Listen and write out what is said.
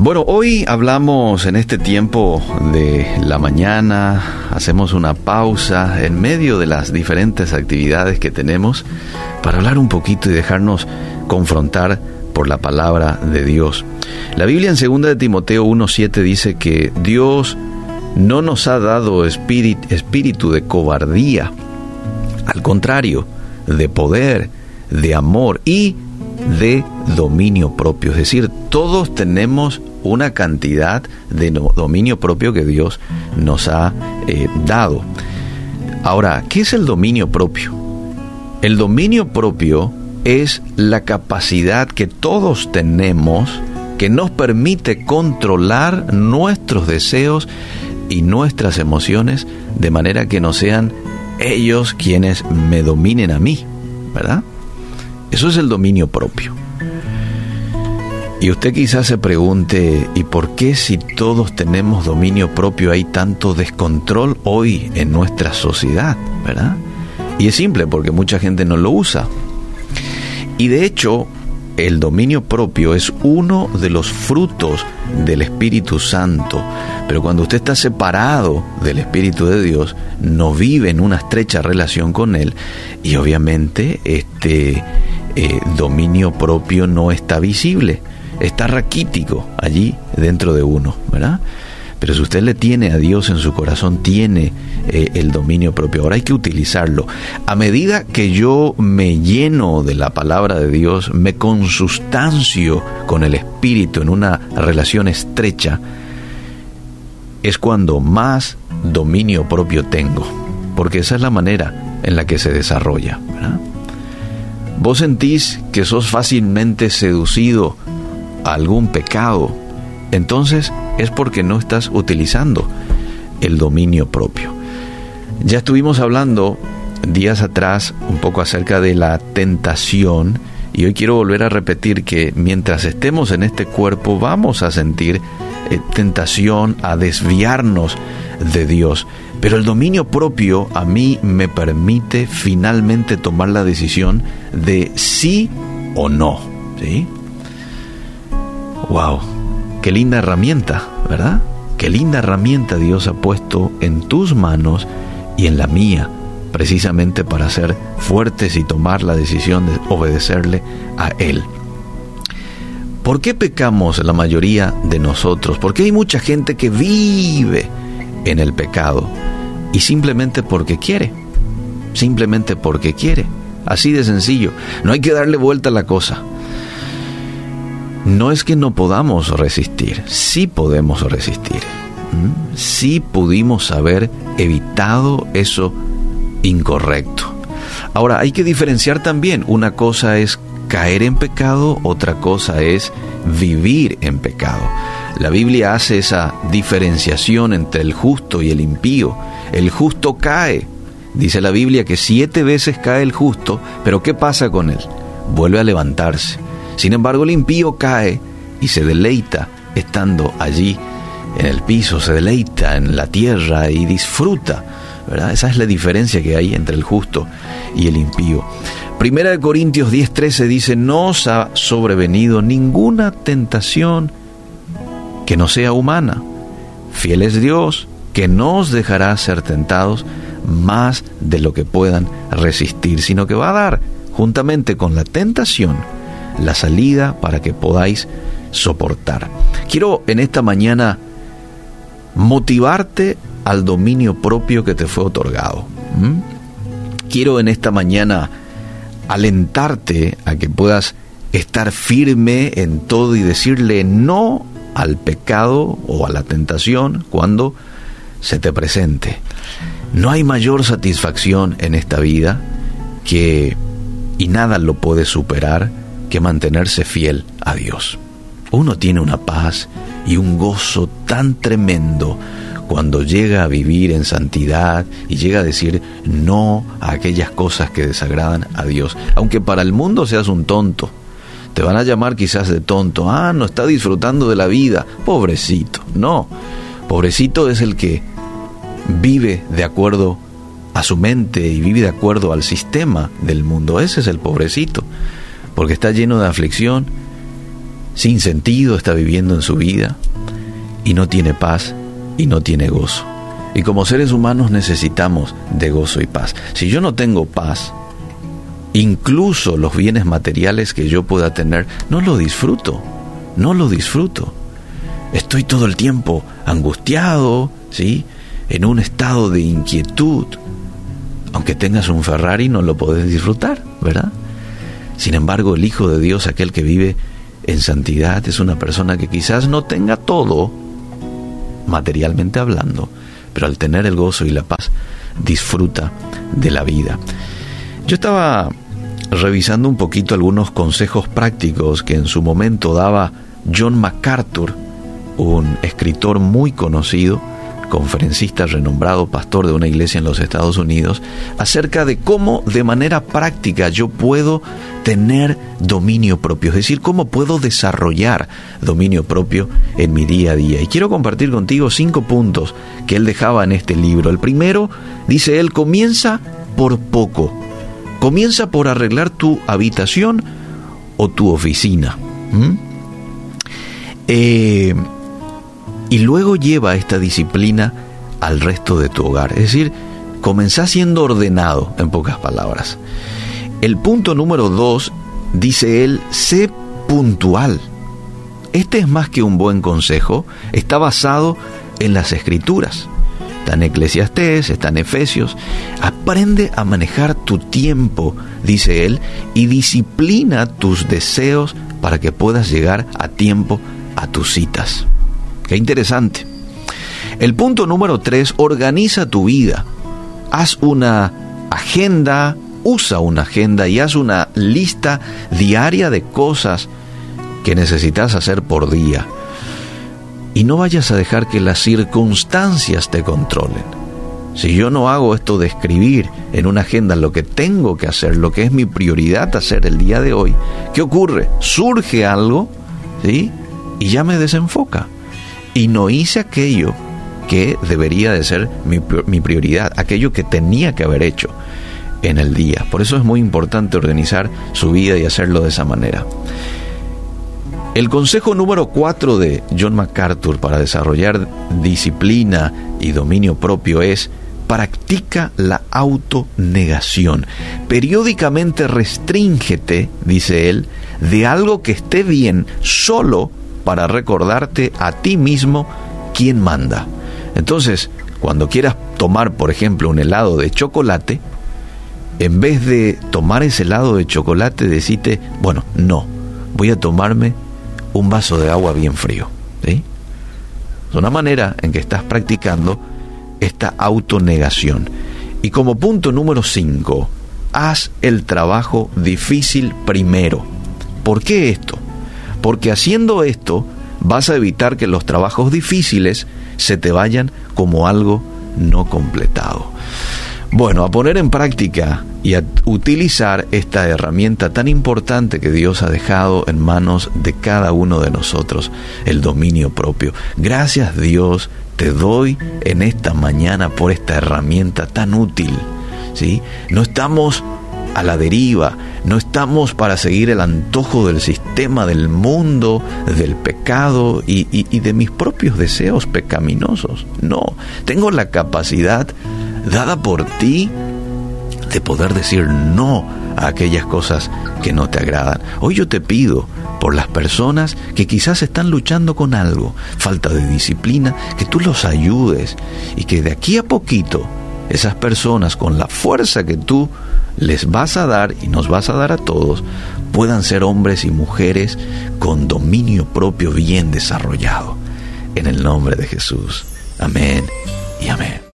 Bueno, hoy hablamos en este tiempo de la mañana, hacemos una pausa en medio de las diferentes actividades que tenemos para hablar un poquito y dejarnos confrontar por la palabra de Dios. La Biblia en 2 de Timoteo 1.7 dice que Dios no nos ha dado espíritu de cobardía, al contrario, de poder, de amor y de dominio propio. Es decir, todos tenemos una cantidad de dominio propio que Dios nos ha eh, dado. Ahora, ¿qué es el dominio propio? El dominio propio es la capacidad que todos tenemos que nos permite controlar nuestros deseos y nuestras emociones de manera que no sean ellos quienes me dominen a mí, ¿verdad? Eso es el dominio propio. Y usted quizás se pregunte, ¿y por qué si todos tenemos dominio propio hay tanto descontrol hoy en nuestra sociedad? ¿Verdad? Y es simple, porque mucha gente no lo usa. Y de hecho, el dominio propio es uno de los frutos del Espíritu Santo. Pero cuando usted está separado del Espíritu de Dios, no vive en una estrecha relación con Él y obviamente este eh, dominio propio no está visible está raquítico allí dentro de uno, ¿verdad? Pero si usted le tiene a Dios en su corazón, tiene eh, el dominio propio. Ahora hay que utilizarlo. A medida que yo me lleno de la palabra de Dios, me consustancio con el Espíritu en una relación estrecha, es cuando más dominio propio tengo. Porque esa es la manera en la que se desarrolla. Vos sentís que sos fácilmente seducido algún pecado, entonces es porque no estás utilizando el dominio propio. Ya estuvimos hablando días atrás un poco acerca de la tentación y hoy quiero volver a repetir que mientras estemos en este cuerpo vamos a sentir eh, tentación a desviarnos de Dios. Pero el dominio propio a mí me permite finalmente tomar la decisión de sí o no. ¿sí? ¡Wow! ¡Qué linda herramienta, ¿verdad? Qué linda herramienta Dios ha puesto en tus manos y en la mía, precisamente para ser fuertes y tomar la decisión de obedecerle a Él. ¿Por qué pecamos la mayoría de nosotros? Porque hay mucha gente que vive en el pecado y simplemente porque quiere, simplemente porque quiere. Así de sencillo, no hay que darle vuelta a la cosa no es que no podamos resistir, sí podemos resistir. Sí pudimos haber evitado eso incorrecto. Ahora, hay que diferenciar también, una cosa es caer en pecado, otra cosa es vivir en pecado. La Biblia hace esa diferenciación entre el justo y el impío. El justo cae. Dice la Biblia que siete veces cae el justo, pero ¿qué pasa con él? Vuelve a levantarse. Sin embargo, el impío cae y se deleita estando allí en el piso, se deleita en la tierra y disfruta. ¿verdad? Esa es la diferencia que hay entre el justo y el impío. Primera de Corintios 10:13 dice, no os ha sobrevenido ninguna tentación que no sea humana. Fiel es Dios, que no os dejará ser tentados más de lo que puedan resistir, sino que va a dar, juntamente con la tentación, la salida para que podáis soportar. Quiero en esta mañana motivarte al dominio propio que te fue otorgado. Quiero en esta mañana alentarte a que puedas estar firme en todo y decirle no al pecado o a la tentación cuando se te presente. No hay mayor satisfacción en esta vida que, y nada lo puede superar, que mantenerse fiel a Dios. Uno tiene una paz y un gozo tan tremendo cuando llega a vivir en santidad y llega a decir no a aquellas cosas que desagradan a Dios. Aunque para el mundo seas un tonto, te van a llamar quizás de tonto, ah, no está disfrutando de la vida, pobrecito. No, pobrecito es el que vive de acuerdo a su mente y vive de acuerdo al sistema del mundo. Ese es el pobrecito porque está lleno de aflicción, sin sentido está viviendo en su vida y no tiene paz y no tiene gozo. Y como seres humanos necesitamos de gozo y paz. Si yo no tengo paz, incluso los bienes materiales que yo pueda tener, no lo disfruto, no lo disfruto. Estoy todo el tiempo angustiado, ¿sí? En un estado de inquietud. Aunque tengas un Ferrari no lo podés disfrutar, ¿verdad? Sin embargo, el Hijo de Dios, aquel que vive en santidad, es una persona que quizás no tenga todo, materialmente hablando, pero al tener el gozo y la paz, disfruta de la vida. Yo estaba revisando un poquito algunos consejos prácticos que en su momento daba John MacArthur, un escritor muy conocido, conferencista renombrado, pastor de una iglesia en los Estados Unidos, acerca de cómo de manera práctica yo puedo tener dominio propio, es decir, cómo puedo desarrollar dominio propio en mi día a día. Y quiero compartir contigo cinco puntos que él dejaba en este libro. El primero, dice él, comienza por poco. Comienza por arreglar tu habitación o tu oficina. Eh, y luego lleva esta disciplina al resto de tu hogar. Es decir, comenzá siendo ordenado, en pocas palabras. El punto número dos, dice él, sé puntual. Este es más que un buen consejo, está basado en las escrituras. Está en Eclesiastés, está en Efesios. Aprende a manejar tu tiempo, dice él, y disciplina tus deseos para que puedas llegar a tiempo a tus citas. Qué interesante. El punto número tres, organiza tu vida. Haz una agenda, usa una agenda y haz una lista diaria de cosas que necesitas hacer por día. Y no vayas a dejar que las circunstancias te controlen. Si yo no hago esto de escribir en una agenda lo que tengo que hacer, lo que es mi prioridad hacer el día de hoy, ¿qué ocurre? Surge algo, ¿sí? Y ya me desenfoca y no hice aquello que debería de ser mi, mi, prioridad, aquello que tenía que haber hecho en el día. Por eso es muy importante organizar su vida y hacerlo de esa manera. El consejo número 4 de John MacArthur para desarrollar disciplina y dominio propio es practica la autonegación. Periódicamente restríngete, dice él, de algo que esté bien solo para recordarte a ti mismo quién manda. Entonces, cuando quieras tomar, por ejemplo, un helado de chocolate, en vez de tomar ese helado de chocolate, decite, bueno, no, voy a tomarme un vaso de agua bien frío. Es una manera en que estás practicando esta autonegación. Y como punto número 5, haz el trabajo difícil primero. ¿Por qué esto? Porque haciendo esto vas a evitar que los trabajos difíciles se te vayan como algo no completado. Bueno, a poner en práctica y a utilizar esta herramienta tan importante que Dios ha dejado en manos de cada uno de nosotros, el dominio propio. Gracias Dios te doy en esta mañana por esta herramienta tan útil. ¿sí? No estamos a la deriva, no estamos para seguir el antojo del sistema, del mundo, del pecado y, de mis propios deseos pecaminosos. No, tengo la capacidad dada por ti de poder decir no a aquellas cosas que no te agradan. Hoy yo te pido por las personas que quizás están luchando con algo, falta de disciplina, que tú los ayudes y que de aquí a poquito esas personas con la fuerza que tú les vas a dar y nos vas a dar a todos, puedan ser hombres y mujeres con dominio propio bien desarrollado. En el nombre de Jesús. Amén y amén.